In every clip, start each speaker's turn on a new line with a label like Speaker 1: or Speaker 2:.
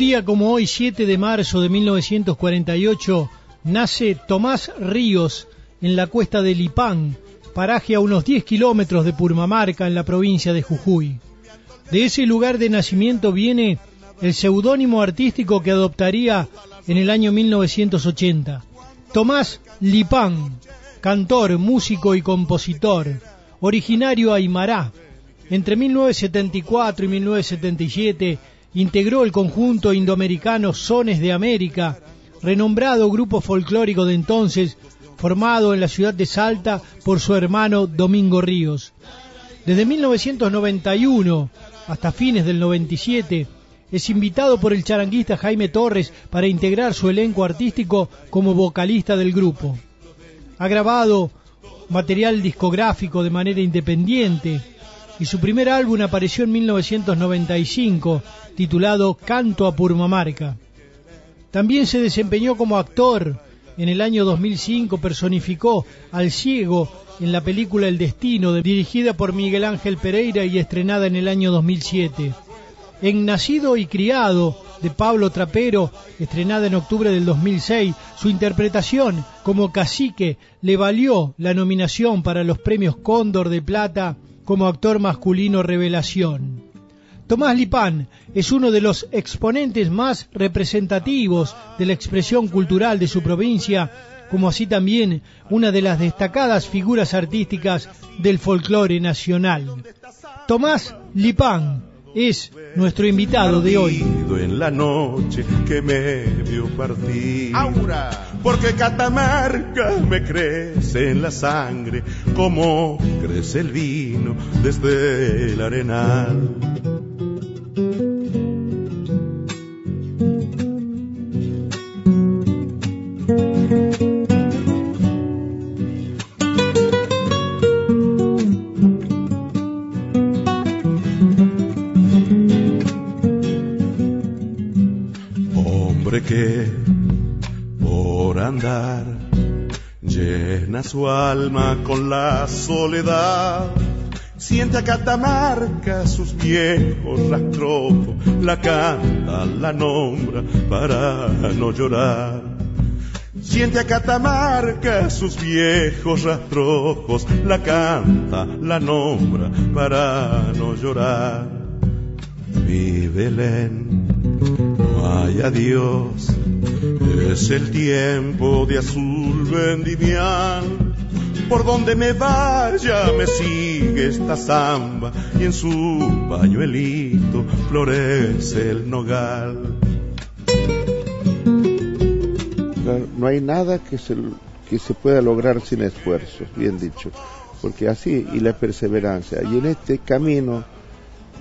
Speaker 1: día como hoy, 7 de marzo de 1948, nace Tomás Ríos en la cuesta de Lipán, paraje a unos 10 kilómetros de Purmamarca, en la provincia de Jujuy. De ese lugar de nacimiento viene el seudónimo artístico que adoptaría en el año 1980. Tomás Lipán, cantor, músico y compositor, originario Aymará. Entre 1974 y 1977 integró el conjunto indoamericano Sones de América, renombrado grupo folclórico de entonces, formado en la ciudad de Salta por su hermano Domingo Ríos. Desde 1991 hasta fines del 97 es invitado por el charanguista Jaime Torres para integrar su elenco artístico como vocalista del grupo. Ha grabado material discográfico de manera independiente y su primer álbum apareció en 1995 titulado Canto a Purmamarca. También se desempeñó como actor. En el año 2005 personificó al ciego en la película El Destino, dirigida por Miguel Ángel Pereira y estrenada en el año 2007. En Nacido y Criado, de Pablo Trapero, estrenada en octubre del 2006, su interpretación como cacique le valió la nominación para los premios Cóndor de Plata como actor masculino revelación. Tomás Lipán es uno de los exponentes más representativos de la expresión cultural de su provincia, como así también una de las destacadas figuras artísticas del folclore nacional. Tomás Lipán es nuestro invitado de hoy.
Speaker 2: En la noche que me vio partir. Porque Catamarca me crece en la sangre como crece el vino desde el arenal. Llena su alma con la soledad Siente a Catamarca sus viejos rastrojos, la canta, la nombra para no llorar. Siente a Catamarca sus viejos rastrojos, la canta, la nombra para no llorar. Mi Belén, no hay adiós, es el tiempo de azul vendimial por donde me vaya me sigue esta zamba y en su pañuelito florece el nogal.
Speaker 3: No hay nada que se, que se pueda lograr sin esfuerzos, bien dicho, porque así, y la perseverancia, y en este camino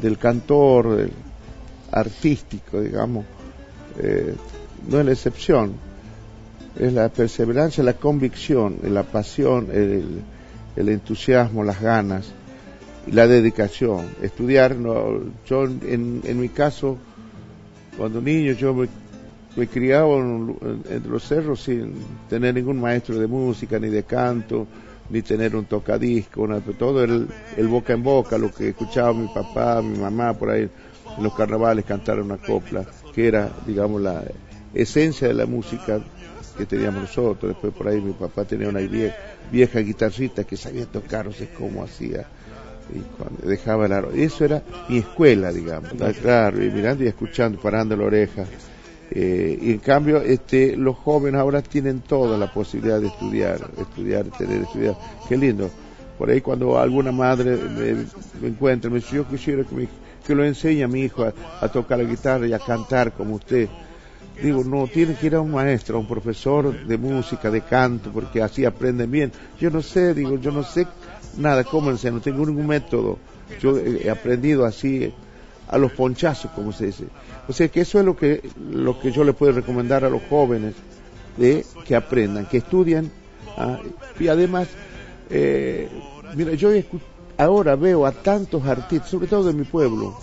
Speaker 3: del cantor, del artístico, digamos, eh, no es la excepción es la perseverancia, la convicción, la pasión, el, entusiasmo, las ganas la dedicación. Estudiar, no, yo en, mi caso, cuando niño yo me, criaba entre los cerros sin tener ningún maestro de música, ni de canto, ni tener un tocadisco, todo el, el boca en boca, lo que escuchaba mi papá, mi mamá por ahí en los carnavales cantar una copla, que era, digamos, la esencia de la música que teníamos nosotros. Después por ahí mi papá tenía una vieja, vieja que sabía tocar, no sé cómo hacía. Y cuando dejaba el aro. Eso era mi escuela, digamos. Claro, y mirando y escuchando, parando la oreja. Eh, y en cambio, este, los jóvenes ahora tienen toda la posibilidad de estudiar, estudiar, tener, estudiar. Qué lindo. Por ahí cuando alguna madre me, encuentra, me dice, yo quisiera que, que lo enseñe a mi hijo a tocar la guitarra y a cantar como usted digo, no, tiene que ir a un maestro, a un profesor de música, de canto, porque así aprenden bien. Yo no sé, digo, yo no sé nada cómo no tengo ningún método. Yo he aprendido así a los ponchazos, como se dice. O sea que eso es lo que, lo que yo le puedo recomendar a los jóvenes, de que aprendan, que estudien. ¿ah? Y además, eh, mira, yo ahora veo a tantos artistas, sobre todo de mi pueblo,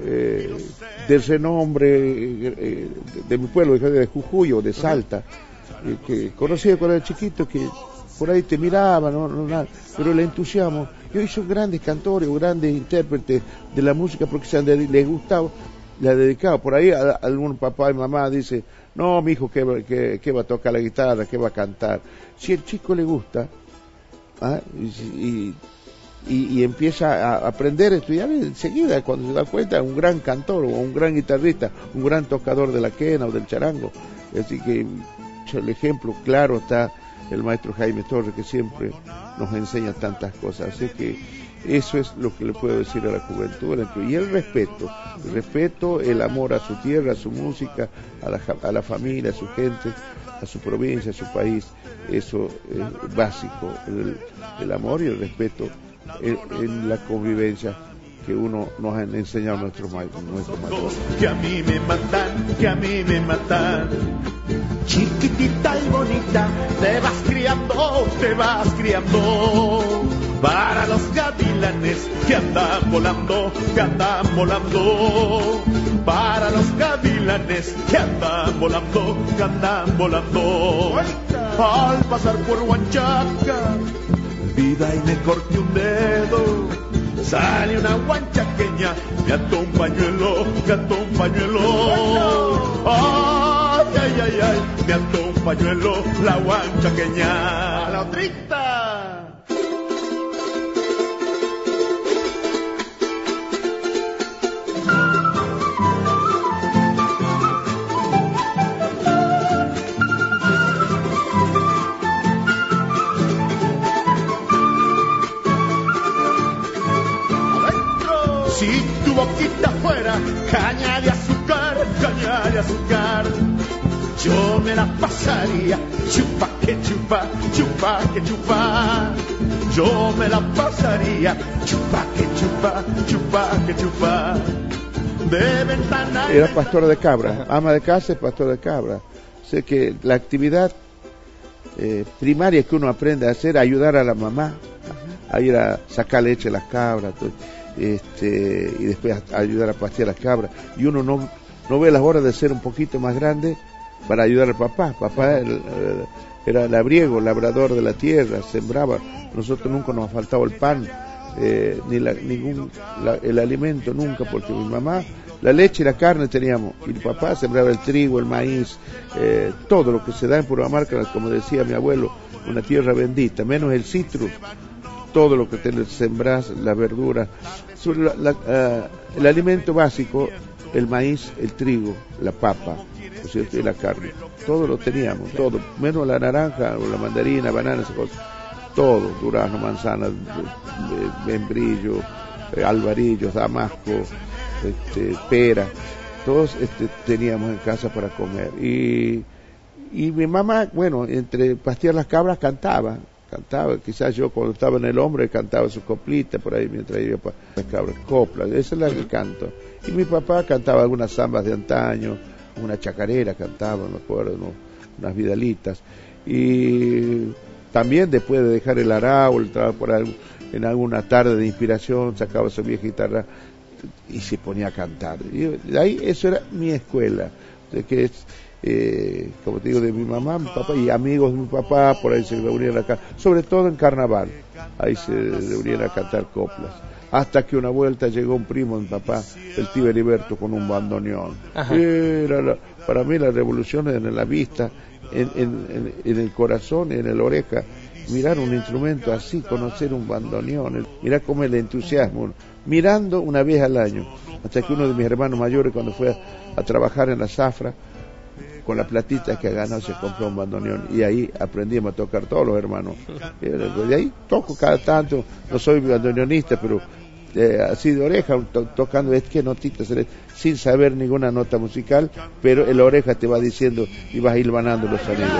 Speaker 3: eh, de renombre eh, de, mi pueblo, de Jujuy o de Salta, eh, que conocí cuando era chiquito, que por ahí te miraban, no, pero el entusiasmo. Yo hice grandes cantores o grandes intérpretes de la música porque se les gustaba le dedicado. Por ahí algún papá y mamá dice, no, mi hijo, ¿qué, va a tocar la guitarra? ¿Qué va a cantar? Si el chico le gusta ¿ah? y, y, empieza a aprender a estudiar enseguida, cuando se da cuenta, un gran cantor o un gran guitarrista, un gran tocador de la quena o del charango. Así que el ejemplo claro está el maestro Jaime Torres, que siempre nos enseña tantas cosas. Así que eso es lo que le puedo decir a la juventud. Y el respeto, el respeto, el amor a su tierra, a su música, a la, a la familia, a su gente, a su provincia, a su país. Eso es básico, el, amor y el respeto en, la convivencia que uno nos han enseñado nuestros maestros.
Speaker 2: Que a mí me matan, que a mí me matan. Chiquitita y bonita, te vas criando, te vas criando para los gavilanes que andan volando, que andan volando, para los gavilanes que andan volando, que andan volando. Al pasar por Huanchaca, vida y me corté un dedo. Sale una guanchaqueña, me ató un pañuelo, me ató un pañuelo. Ay, ay, ay, ay, me ató un pañuelo, la guanchaqueña. La otrita. Boquita fuera, caña de azúcar, caña de azúcar. Yo me la pasaría, chupa que chupa, chupa que chupa. Yo me la pasaría, chupa que chupa, chupa que chupa. De ventana.
Speaker 3: Era pastor de cabra, ama de casa y pastor de cabra. Sé que la actividad eh, primaria que uno aprende a hacer, ayudar a la mamá, a ir a sacar leche a las cabras. Todo este, y después ayudar a pastear las cabras. Y uno no, no ve las horas de ser un poquito más grande para ayudar al papá. Papá era labriego, labrador de la tierra, sembraba. Nosotros nunca nos ha faltado el pan, eh, ni la, ningún el alimento nunca, porque mi mamá la leche y la carne teníamos, y mi papá sembraba el trigo, el maíz, eh, todo lo que se da en Puramamarca, como decía mi abuelo, una tierra bendita, menos el citrus, todo lo que tenés, sembras, la verdura, eh, el alimento básico, el maíz, el trigo, la papa, y la carne. Todo lo teníamos, todo, menos la naranja, o la mandarina, banana, esas cosas. Todo, durazno, manzana, membrillo, eh, alvarillos, damasco, este, pera, todos este, teníamos en casa para comer. Y, y mi mamá, bueno, entre pastear las cabras cantaba, cantaba, quizás yo cuando estaba en el hombre cantaba su coplita por ahí mientras iba para las cabras, copla, esa es la que canto. Y mi papá cantaba algunas zambas de antaño, una chacarera cantaba, me acuerdo, unas vidalitas. Y también después de dejar el entraba por en alguna tarde de inspiración, sacaba su vieja guitarra y se ponía a cantar. Y ahí eso era mi escuela, de que eh, como te digo, de mi mamá, mi papá y amigos de mi papá, por ahí se reunían acá, sobre todo en carnaval, ahí se reunían a cantar coplas. Hasta que una vuelta llegó un primo de mi papá, el tío Heriberto, con un bandoneón. Era para mí la revolución en la vista, en, en, en, el corazón, en el oreja. Mirar un instrumento así, conocer un bandoneón, mirar cómo el entusiasmo, mirando una vez al año. Hasta que uno de mis hermanos mayores, cuando fue a trabajar en la zafra, con la platita que ganó se compró un bandoneón y ahí aprendimos a tocar todos los hermanos. Y ahí toco cada tanto, no soy bandoneonista, pero eh, así de oreja, tocando es que notitas, sin saber ninguna nota musical, pero el oreja te va diciendo y vas hilvanando los sonidos.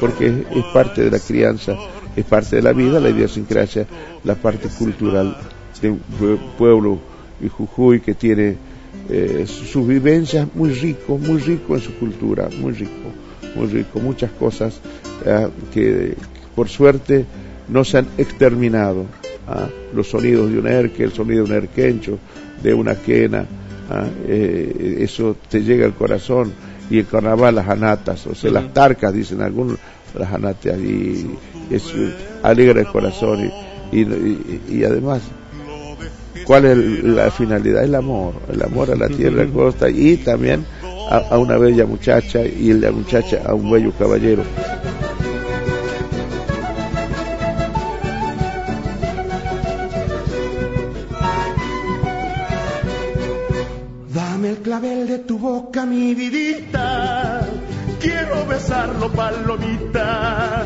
Speaker 3: Porque es, parte de la crianza, es parte de la vida, la idiosincrasia, la parte cultural de un pueblo y Jujuy que tiene eh, sus vivencias muy rico, muy rico en su cultura, muy rico, muy rico, muchas cosas eh, que por suerte no se han exterminado. ¿ah? Los sonidos de un erque, el sonido de un erquencho, de una quena, ¿ah? eh, eso te llega al corazón. Y el carnaval, las anatas, o sea, las tarcas, dicen algunos, las anatas, y es alegra el corazón. y, y además ¿Cuál es la finalidad? El amor, el amor a la tierra, a la costa y también a, una bella muchacha y la muchacha a un bello caballero.
Speaker 2: Palomita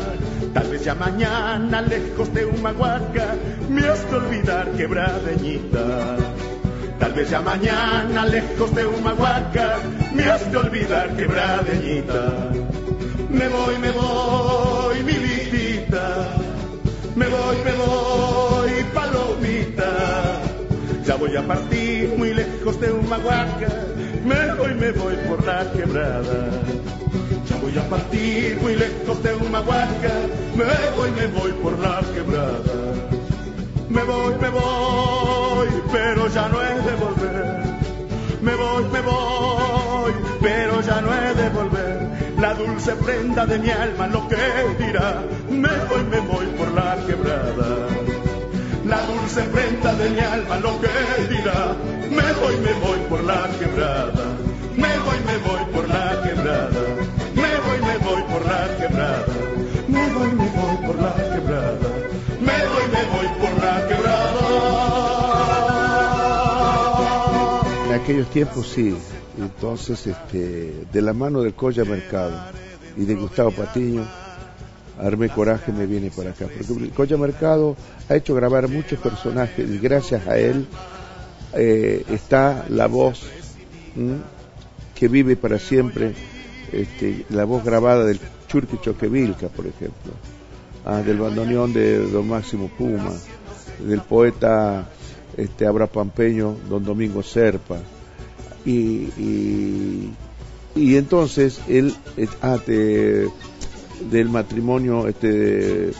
Speaker 2: Tal vez ya mañana, lejos de Humahuaca, me has de olvidar quebradeñita. Tal vez ya mañana, lejos de Humahuaca, me has de olvidar quebradeñita. Me voy, me voy, mi Me voy, me voy, palomita. Ya voy a partir muy lejos de Humahuaca. Me voy, me voy por la quebrada. Voy a partir muy lejos de Humahuaca, me voy, me voy por la quebrada. Me voy, me voy, pero ya no he de volver. Me voy, me voy, pero ya no he de volver. La dulce prenda de mi alma lo que dirá. Me voy, me voy por la quebrada. La dulce prenda de mi alma lo que dirá. Me voy, me voy por la quebrada.
Speaker 3: Aquellos tiempos sí, entonces este, de la mano del Colla Mercado y de Gustavo Patiño, Armé Coraje me viene por acá, porque Colla Mercado ha hecho grabar muchos personajes y gracias a él eh, está la voz que vive para siempre este, la voz grabada del Churqui Choquevilca, por ejemplo, ah, del bandoneón de don Máximo Puma, del poeta este, Abra Pampeño, don Domingo Serpa. Y, y, entonces él, ah, del matrimonio este,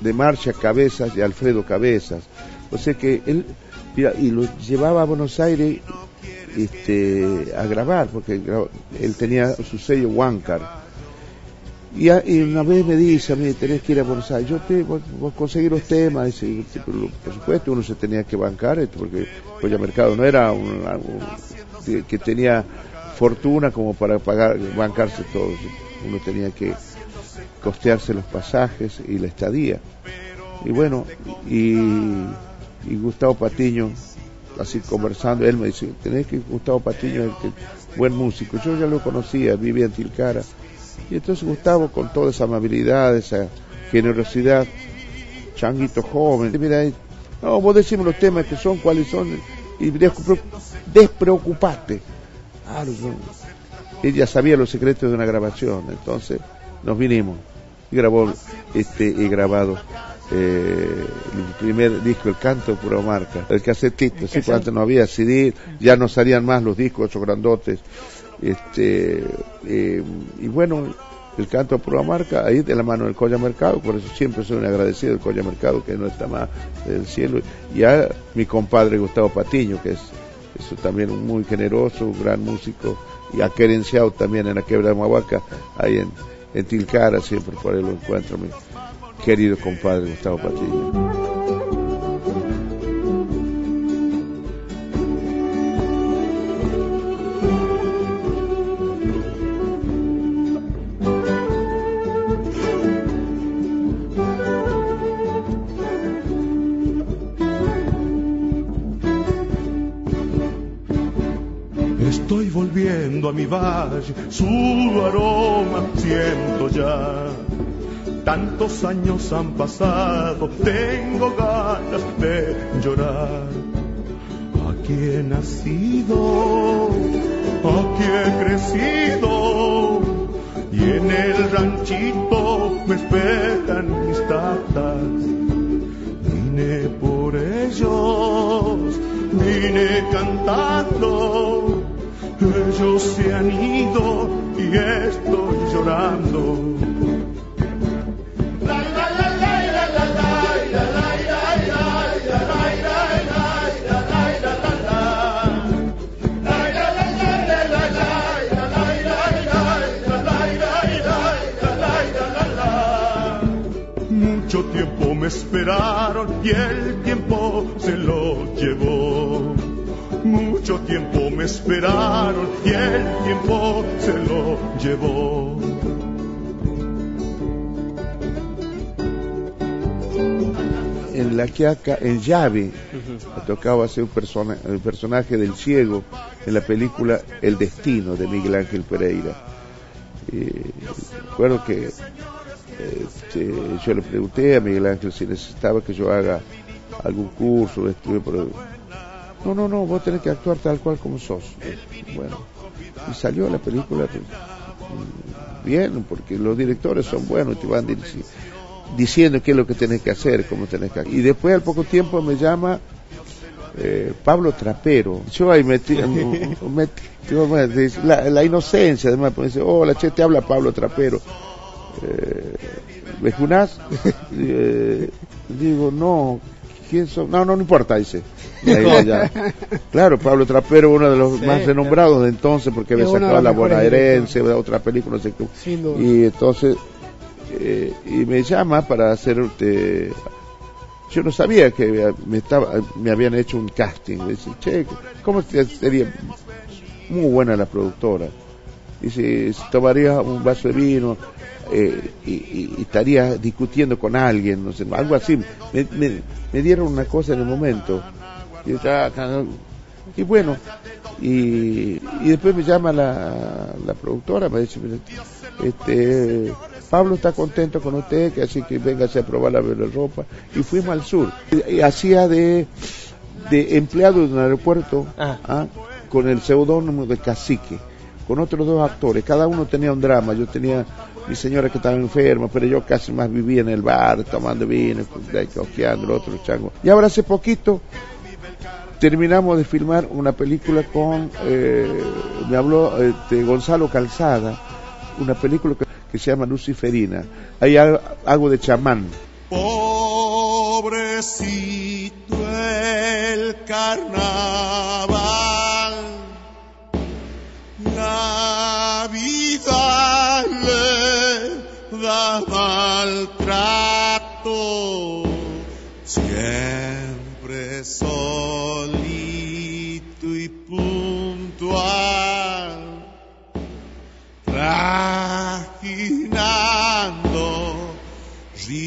Speaker 3: de Marcha Cabezas y Alfredo Cabezas. O sea que él, y lo llevaba a Buenos Aires este, a grabar, porque él tenía su sello Huáncar. Y, una vez me dice a mí, tenés que ir a Buenos Aires, yo te voy a conseguir los temas, por supuesto uno se tenía que bancar, esto porque Colla Mercado no era un, que tenía fortuna como para pagar, bancarse todo, uno tenía que costearse los pasajes y la estadía. Y bueno, y, y Gustavo Patiño así conversando, él me dice, tenés que Gustavo Patiño es buen músico. Yo ya lo conocía, vivía en Tilcara. Y entonces Gustavo, con toda esa amabilidad, esa generosidad, changuito joven, mira, no, vos decimos los temas que son, cuáles son, y despreocupate. Ah, ella sabía los secretos de una grabación, entonces nos vinimos. Y grabó este y grabado eh, el primer disco, el canto pura marca, el casetito, sí, antes no había CD, ya no salían más los discos, ocho grandotes, este, eh, y bueno, el canto pura marca, ahí de la mano del Colla Mercado, por eso siempre soy un agradecido del Colla Mercado, que no está más del cielo, y a mi compadre Gustavo Patiño, que es, eso también un muy generoso, un gran músico, y querenciado también en la quebra de Mahuaca, ahí en, en Tilcara, siempre por ahí lo encuentro querido compadre Gustavo Patiño.
Speaker 2: Estoy volviendo a mi valle, su aroma siento ya Tantos años han pasado, tengo ganas de llorar. Aquí he nacido, aquí he crecido y ranchito me esperan mis tatas. Vine por ellos, vine cantando. Ellos se han ido y estoy llorando. tiempo me esperaron y el tiempo se lo llevó. Mucho tiempo me esperaron y el tiempo se lo llevó.
Speaker 3: En la quiaca, en llave, me tocaba hacer un el personaje del ciego en la película El Destino de Miguel Ángel Pereira. Y recuerdo que este, yo le pregunté a Miguel Ángel si necesitaba que yo haga algún curso, estudio, pero no, no, no, vos tenés que actuar tal cual como sos. Bueno, y salió la película bien, porque los directores son buenos, te van diciendo qué es lo que tenés que hacer, cómo tenés que Y después al poco tiempo me llama eh, Pablo Trapero. Yo ahí metí, la, inocencia, además, pues, dice, hola, che, te habla Pablo Trapero eh, eh, digo, no, ¿quién son? No, no, no importa, dice. claro, Pablo Trapero, uno de los más renombrados de entonces, porque había sacado La Bonaerense, otra película, no sé Y entonces, eh, y me llama para hacer. Este, yo no sabía que me, estaba, me habían hecho un casting. Me dice, che, ¿cómo sería? Muy buena la productora. Dice, tomaría un vaso de vino, eh, y, estaría discutiendo con alguien, no sé, algo así. Me, dieron una cosa en el momento. Y, y bueno, y, después me llama la, la productora, me dice, este, Pablo está contento con usted, que así que véngase a probar la ropa. Y fuimos al sur. Y, hacía de, de empleado de un aeropuerto ah. ¿ah? con el seudónimo de Cacique, con otros dos actores. Cada uno tenía un drama. Yo tenía mi señora que estaba enferma, pero yo casi más vivía en el bar, tomando vino, coqueando, el otro chango. Y ahora hace poquito terminamos de filmar una película con, eh, me habló este, Gonzalo Calzada, una película que, se llama Luciferina. Ahí hago de chamán.
Speaker 2: Pobrecito el carnaval,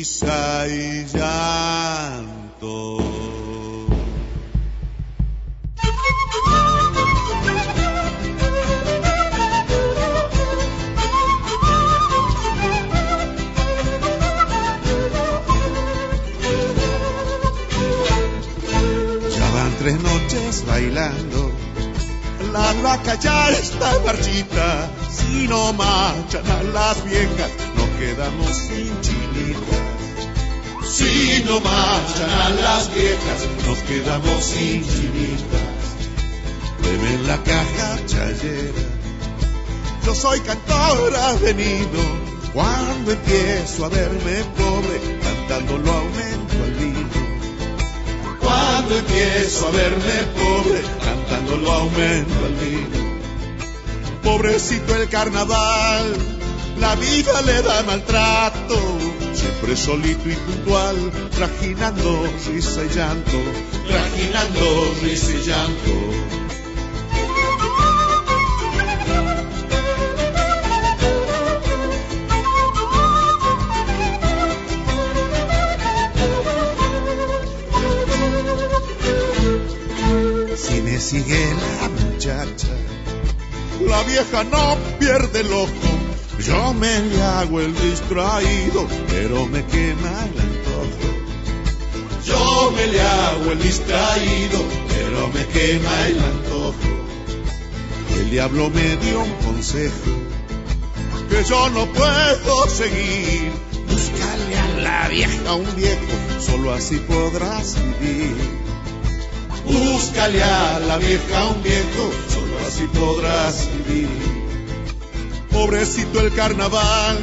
Speaker 2: risa y llanto. tres noches bailando. La vaca ya está marchita, si no marchan a las viejas, nos quedamos sin Si no marchan a las viejas, nos quedamos sin chinitas. Beben la caja chayera, yo soy cantor avenido. Cuando empiezo a verme pobre, cantando lo aumento al vino cuando empiezo a verme pobre, cantando lo aumento al vino. Pobrecito el carnaval, la vida le da maltrato, siempre solito y puntual, trajinando risa y llanto, trajinando risa y llanto. sigue la muchacha. La vieja no pierde el ojo. Yo me le hago el distraído, pero me quema el antojo. Yo me le hago el distraído, pero me quema el antojo. El diablo me dio un consejo,
Speaker 3: que yo no puedo seguir. Búscale a la vieja un viejo, solo así podrás vivir. Búscale a la vieja un viejo, solo así podrás vivir. Pobrecito el carnaval,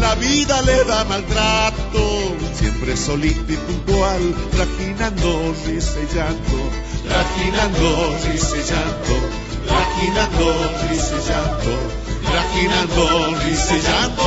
Speaker 3: la vida le da maltrato, siempre solito y puntual, trajinando, risa y llanto, trajinando, risa y llanto, trajinando, risa y llanto, trajinando, risa y llanto.